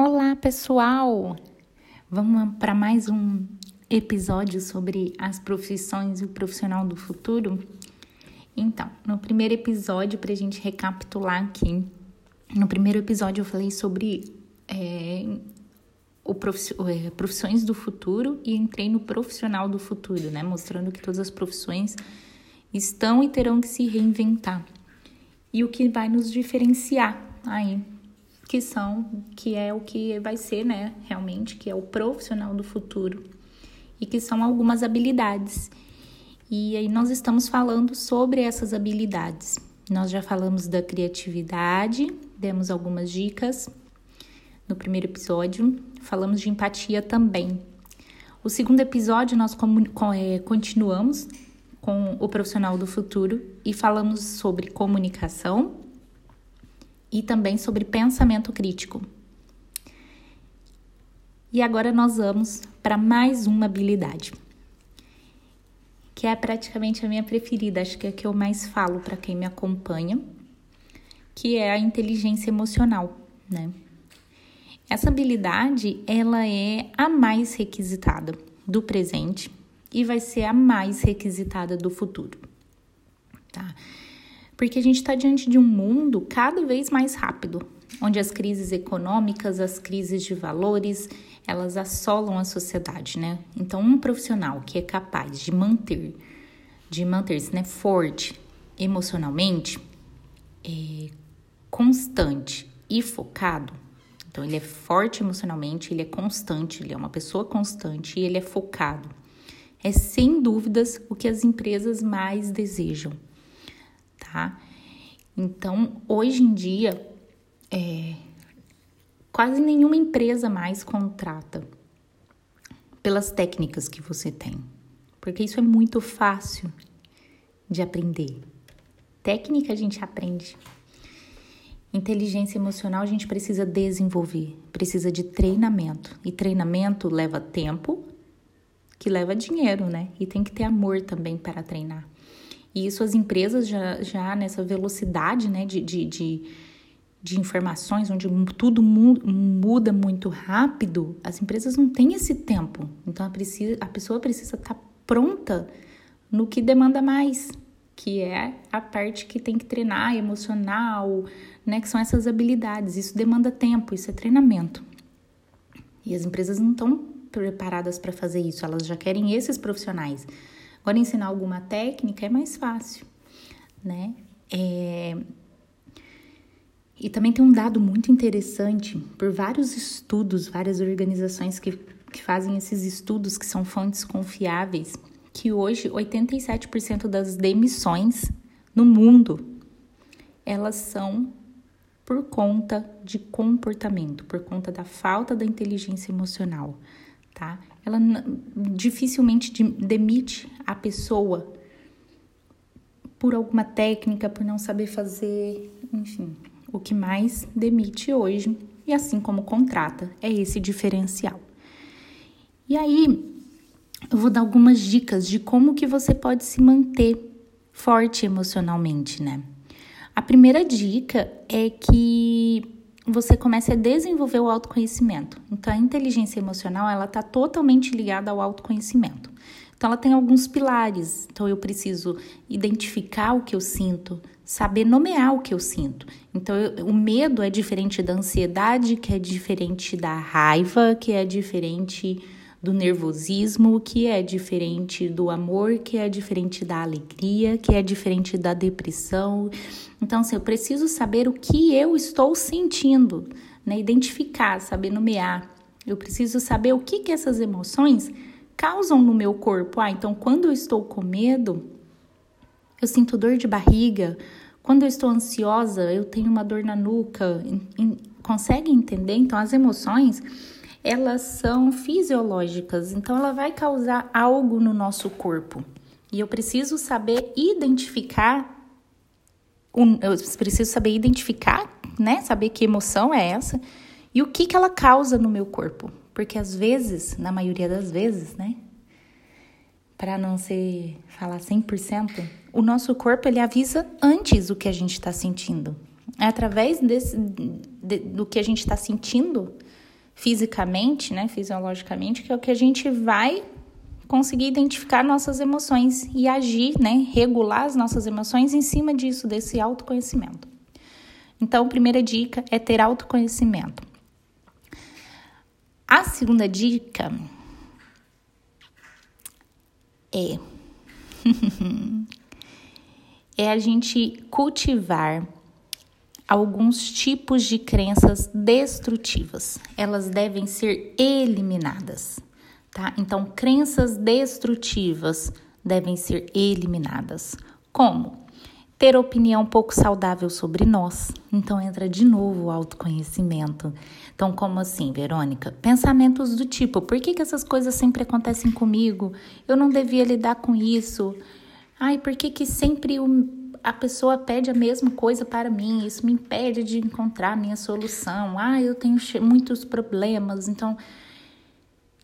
Olá, pessoal! Vamos para mais um episódio sobre as profissões e o profissional do futuro? Então, no primeiro episódio, para a gente recapitular aqui, no primeiro episódio eu falei sobre é, o é, profissões do futuro e entrei no profissional do futuro, né? Mostrando que todas as profissões estão e terão que se reinventar. E o que vai nos diferenciar aí, que são, que é o que vai ser, né, realmente, que é o profissional do futuro e que são algumas habilidades. E aí nós estamos falando sobre essas habilidades. Nós já falamos da criatividade, demos algumas dicas no primeiro episódio, falamos de empatia também. O segundo episódio nós é, continuamos com o profissional do futuro e falamos sobre comunicação e também sobre pensamento crítico. E agora nós vamos para mais uma habilidade, que é praticamente a minha preferida, acho que é a que eu mais falo para quem me acompanha, que é a inteligência emocional, né? Essa habilidade, ela é a mais requisitada do presente e vai ser a mais requisitada do futuro, tá? Porque a gente está diante de um mundo cada vez mais rápido, onde as crises econômicas, as crises de valores, elas assolam a sociedade, né? Então, um profissional que é capaz de manter, de manter-se né, forte emocionalmente, é, constante e focado. Então, ele é forte emocionalmente, ele é constante, ele é uma pessoa constante e ele é focado é sem dúvidas o que as empresas mais desejam, tá? Então, hoje em dia, é, quase nenhuma empresa mais contrata pelas técnicas que você tem, porque isso é muito fácil de aprender. Técnica a gente aprende. Inteligência emocional a gente precisa desenvolver, precisa de treinamento. E treinamento leva tempo, que leva dinheiro, né? E tem que ter amor também para treinar. E isso as empresas já, já nessa velocidade, né, de, de, de, de informações, onde tudo muda muito rápido, as empresas não têm esse tempo. Então a, precisa, a pessoa precisa estar tá pronta no que demanda mais, que é a parte que tem que treinar, emocional, né? Que são essas habilidades. Isso demanda tempo, isso é treinamento. E as empresas não estão preparadas para fazer isso, elas já querem esses profissionais. Agora, ensinar alguma técnica é mais fácil, né? É... E também tem um dado muito interessante por vários estudos, várias organizações que, que fazem esses estudos, que são fontes confiáveis, que hoje 87% das demissões no mundo elas são por conta de comportamento, por conta da falta da inteligência emocional tá? Ela dificilmente demite a pessoa por alguma técnica, por não saber fazer, enfim. O que mais demite hoje, e assim como contrata, é esse diferencial. E aí, eu vou dar algumas dicas de como que você pode se manter forte emocionalmente, né? A primeira dica é que você comece a desenvolver o autoconhecimento. Então, a inteligência emocional, ela está totalmente ligada ao autoconhecimento. Então, ela tem alguns pilares. Então, eu preciso identificar o que eu sinto, saber nomear o que eu sinto. Então, eu, o medo é diferente da ansiedade, que é diferente da raiva, que é diferente do nervosismo, que é diferente do amor, que é diferente da alegria, que é diferente da depressão. Então, assim, eu preciso saber o que eu estou sentindo, né? Identificar, saber nomear. Eu preciso saber o que, que essas emoções causam no meu corpo. Ah, então quando eu estou com medo, eu sinto dor de barriga. Quando eu estou ansiosa, eu tenho uma dor na nuca. Consegue entender? Então, as emoções elas são fisiológicas, então ela vai causar algo no nosso corpo. E eu preciso saber identificar, eu preciso saber identificar, né? Saber que emoção é essa e o que, que ela causa no meu corpo. Porque às vezes, na maioria das vezes, né? Para não ser falar 100%, o nosso corpo ele avisa antes o que a gente está sentindo. É através desse, de, do que a gente está sentindo fisicamente, né, fisiologicamente, que é o que a gente vai conseguir identificar nossas emoções e agir, né, regular as nossas emoções em cima disso, desse autoconhecimento. Então, a primeira dica é ter autoconhecimento. A segunda dica é é a gente cultivar alguns tipos de crenças destrutivas. Elas devem ser eliminadas, tá? Então, crenças destrutivas devem ser eliminadas. Como? Ter opinião pouco saudável sobre nós. Então, entra de novo o autoconhecimento. Então, como assim, Verônica? Pensamentos do tipo: por que, que essas coisas sempre acontecem comigo? Eu não devia lidar com isso. Ai, por que, que sempre o, a pessoa pede a mesma coisa para mim? Isso me impede de encontrar a minha solução. Ai, eu tenho muitos problemas. Então,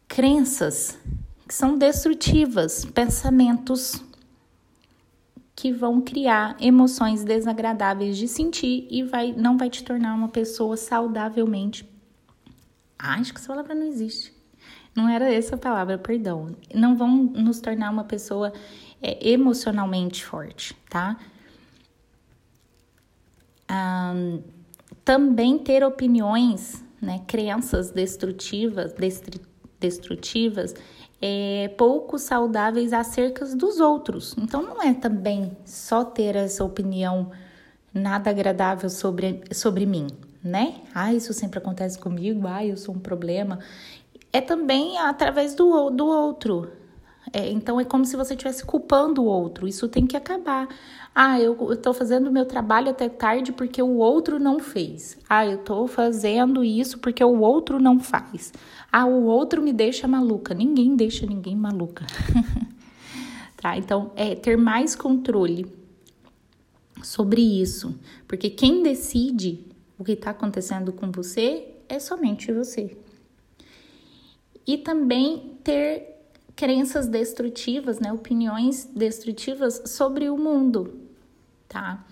crenças que são destrutivas, pensamentos que vão criar emoções desagradáveis de sentir e vai, não vai te tornar uma pessoa saudavelmente ah, acho que essa palavra não existe. Não era essa palavra, perdão. Não vão nos tornar uma pessoa é, emocionalmente forte, tá? Também ter opiniões, né, crenças destrutivas, destrutivas, é, pouco saudáveis acerca dos outros. Então não é também só ter essa opinião nada agradável sobre, sobre mim, né? Ah, isso sempre acontece comigo, ah, eu sou um problema. É também através do, do outro. É, então é como se você estivesse culpando o outro. Isso tem que acabar. Ah, eu estou fazendo meu trabalho até tarde porque o outro não fez. Ah, eu estou fazendo isso porque o outro não faz. Ah, o outro me deixa maluca. Ninguém deixa ninguém maluca. tá? Então, é ter mais controle sobre isso. Porque quem decide o que está acontecendo com você é somente você. E também ter crenças destrutivas, né, opiniões destrutivas sobre o mundo, tá?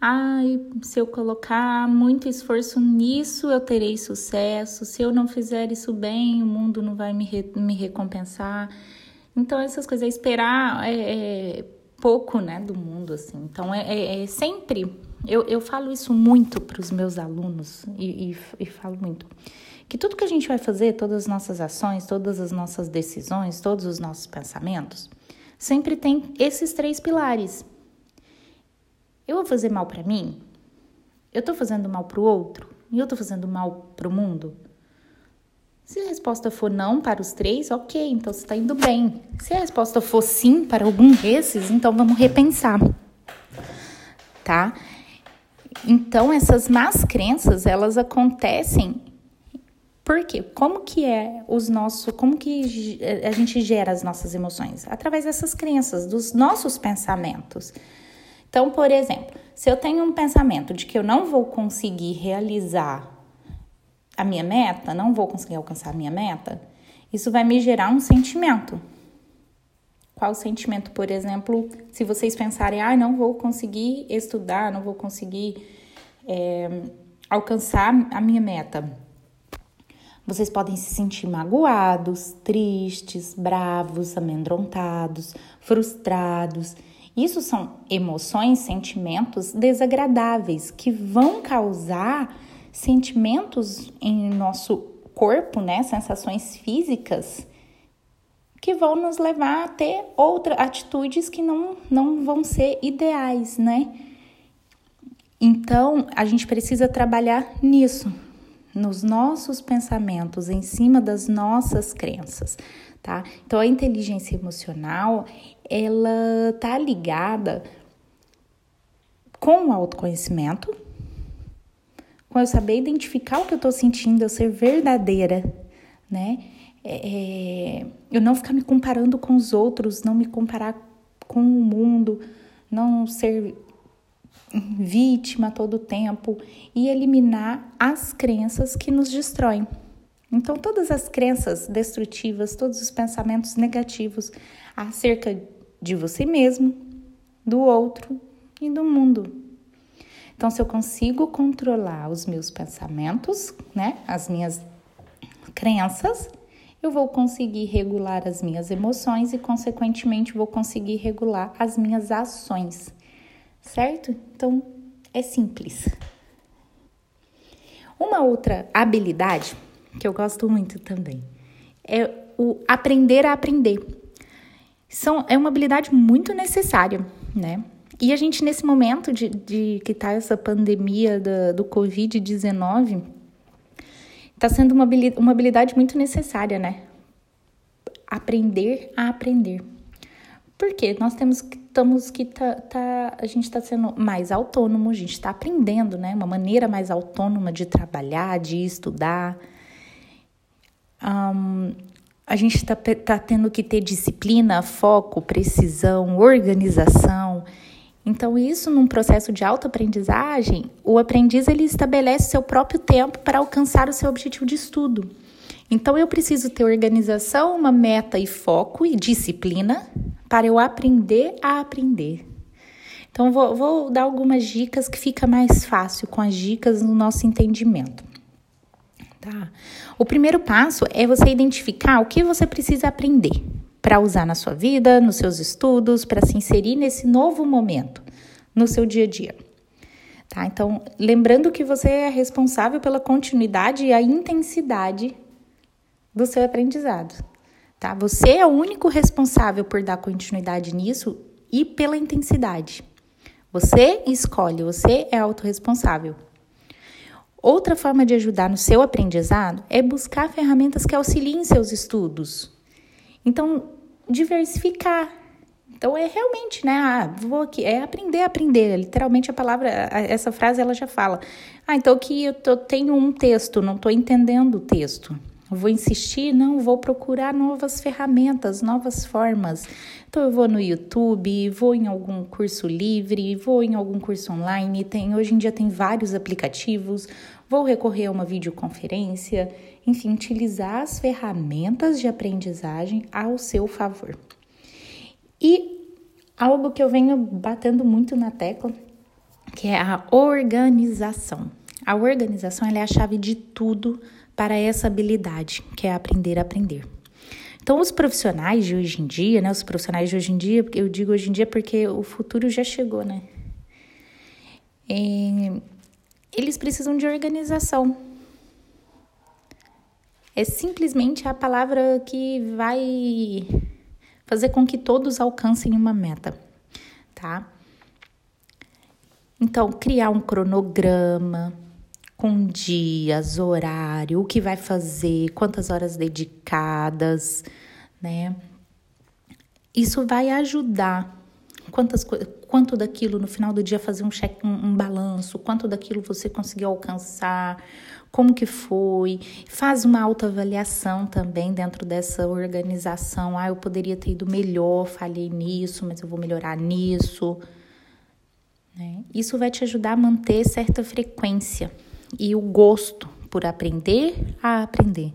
Ai, se eu colocar muito esforço nisso, eu terei sucesso. Se eu não fizer isso bem, o mundo não vai me, re me recompensar. Então, essas coisas, é esperar é, é pouco, né, do mundo, assim. Então, é, é, é sempre eu, eu falo isso muito para os meus alunos e, e, e falo muito. Que tudo que a gente vai fazer, todas as nossas ações, todas as nossas decisões, todos os nossos pensamentos, sempre tem esses três pilares. Eu vou fazer mal para mim? Eu estou fazendo mal para o outro? E eu estou fazendo mal para o mundo? Se a resposta for não para os três, ok, então você está indo bem. Se a resposta for sim para algum desses, então vamos repensar, tá? Então, essas más crenças, elas acontecem por quê? Como que é os nossos, como que a gente gera as nossas emoções? Através dessas crenças, dos nossos pensamentos. Então, por exemplo, se eu tenho um pensamento de que eu não vou conseguir realizar a minha meta, não vou conseguir alcançar a minha meta, isso vai me gerar um sentimento. Qual sentimento, por exemplo, se vocês pensarem, ah, não vou conseguir estudar, não vou conseguir é, alcançar a minha meta. Vocês podem se sentir magoados, tristes, bravos, amedrontados, frustrados. Isso são emoções, sentimentos desagradáveis que vão causar sentimentos em nosso corpo, né? Sensações físicas que vão nos levar a ter outras atitudes que não, não vão ser ideais, né? Então, a gente precisa trabalhar nisso, nos nossos pensamentos, em cima das nossas crenças, tá? Então, a inteligência emocional, ela tá ligada com o autoconhecimento, com eu saber identificar o que eu tô sentindo, eu ser verdadeira, né? É, é eu não ficar me comparando com os outros, não me comparar com o mundo, não ser vítima todo o tempo e eliminar as crenças que nos destroem. Então, todas as crenças destrutivas, todos os pensamentos negativos acerca de você mesmo, do outro e do mundo. Então, se eu consigo controlar os meus pensamentos, né, as minhas crenças, eu vou conseguir regular as minhas emoções e, consequentemente, vou conseguir regular as minhas ações, certo? Então, é simples. Uma outra habilidade que eu gosto muito também é o aprender a aprender. São, é uma habilidade muito necessária, né? E a gente, nesse momento de, de que está essa pandemia do, do Covid-19, está sendo uma habilidade, uma habilidade muito necessária, né? Aprender a aprender. Porque nós temos que estamos que tá, tá, a gente está sendo mais autônomo, a gente está aprendendo, né? Uma maneira mais autônoma de trabalhar, de estudar. Um, a gente está tá tendo que ter disciplina, foco, precisão, organização. Então, isso num processo de autoaprendizagem, o aprendiz ele estabelece seu próprio tempo para alcançar o seu objetivo de estudo. Então, eu preciso ter organização, uma meta e foco e disciplina para eu aprender a aprender. Então, vou, vou dar algumas dicas que fica mais fácil com as dicas no nosso entendimento. Tá? O primeiro passo é você identificar o que você precisa aprender para usar na sua vida, nos seus estudos, para se inserir nesse novo momento, no seu dia a dia. Tá? Então, lembrando que você é responsável pela continuidade e a intensidade do seu aprendizado. Tá? Você é o único responsável por dar continuidade nisso e pela intensidade. Você escolhe, você é autorresponsável. Outra forma de ajudar no seu aprendizado é buscar ferramentas que auxiliem seus estudos. Então, diversificar. Então é realmente, né? Ah, vou aqui, é aprender a aprender. Literalmente a palavra, essa frase ela já fala. Ah, então aqui eu tô, tenho um texto, não estou entendendo o texto. Vou insistir? Não, vou procurar novas ferramentas, novas formas. Então eu vou no YouTube, vou em algum curso livre, vou em algum curso online. Tem, hoje em dia tem vários aplicativos. Vou recorrer a uma videoconferência enfim, utilizar as ferramentas de aprendizagem ao seu favor. E algo que eu venho batendo muito na tecla, que é a organização. A organização é a chave de tudo para essa habilidade, que é aprender a aprender. Então, os profissionais de hoje em dia, né? Os profissionais de hoje em dia, eu digo hoje em dia porque o futuro já chegou, né? E eles precisam de organização. É simplesmente a palavra que vai fazer com que todos alcancem uma meta, tá? Então, criar um cronograma com dias, horário, o que vai fazer, quantas horas dedicadas, né? Isso vai ajudar. Quantas, quanto daquilo no final do dia fazer um cheque, um, um balanço, quanto daquilo você conseguiu alcançar, como que foi, faz uma autoavaliação também dentro dessa organização. Ah, eu poderia ter ido melhor, falhei nisso, mas eu vou melhorar nisso. Né? Isso vai te ajudar a manter certa frequência e o gosto por aprender a aprender.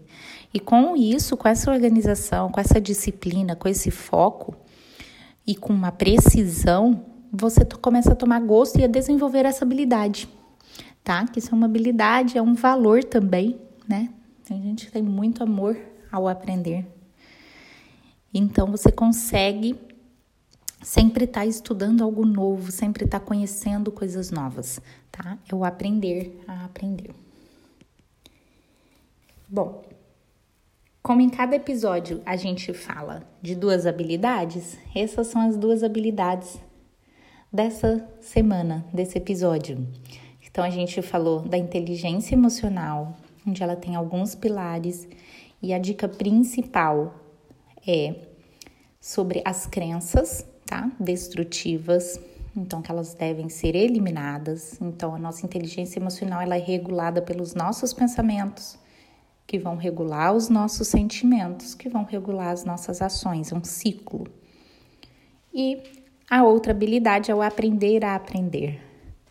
E com isso, com essa organização, com essa disciplina, com esse foco e com uma precisão, você começa a tomar gosto e a desenvolver essa habilidade tá? Que isso é uma habilidade, é um valor também, né? Tem gente que tem muito amor ao aprender. Então você consegue sempre estar tá estudando algo novo, sempre estar tá conhecendo coisas novas, tá? É o aprender a aprender. Bom, como em cada episódio a gente fala de duas habilidades, essas são as duas habilidades dessa semana, desse episódio. Então a gente falou da inteligência emocional, onde ela tem alguns pilares, e a dica principal é sobre as crenças, tá? Destrutivas, então que elas devem ser eliminadas. Então a nossa inteligência emocional ela é regulada pelos nossos pensamentos, que vão regular os nossos sentimentos, que vão regular as nossas ações, é um ciclo. E a outra habilidade é o aprender a aprender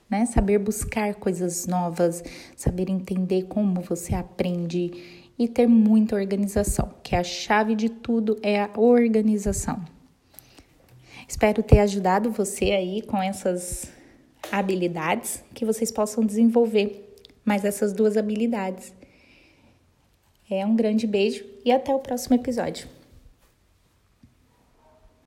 né? Saber buscar coisas novas, saber entender como você aprende e ter muita organização, que a chave de tudo é a organização. Espero ter ajudado você aí com essas habilidades que vocês possam desenvolver mais essas duas habilidades. É um grande beijo e até o próximo episódio.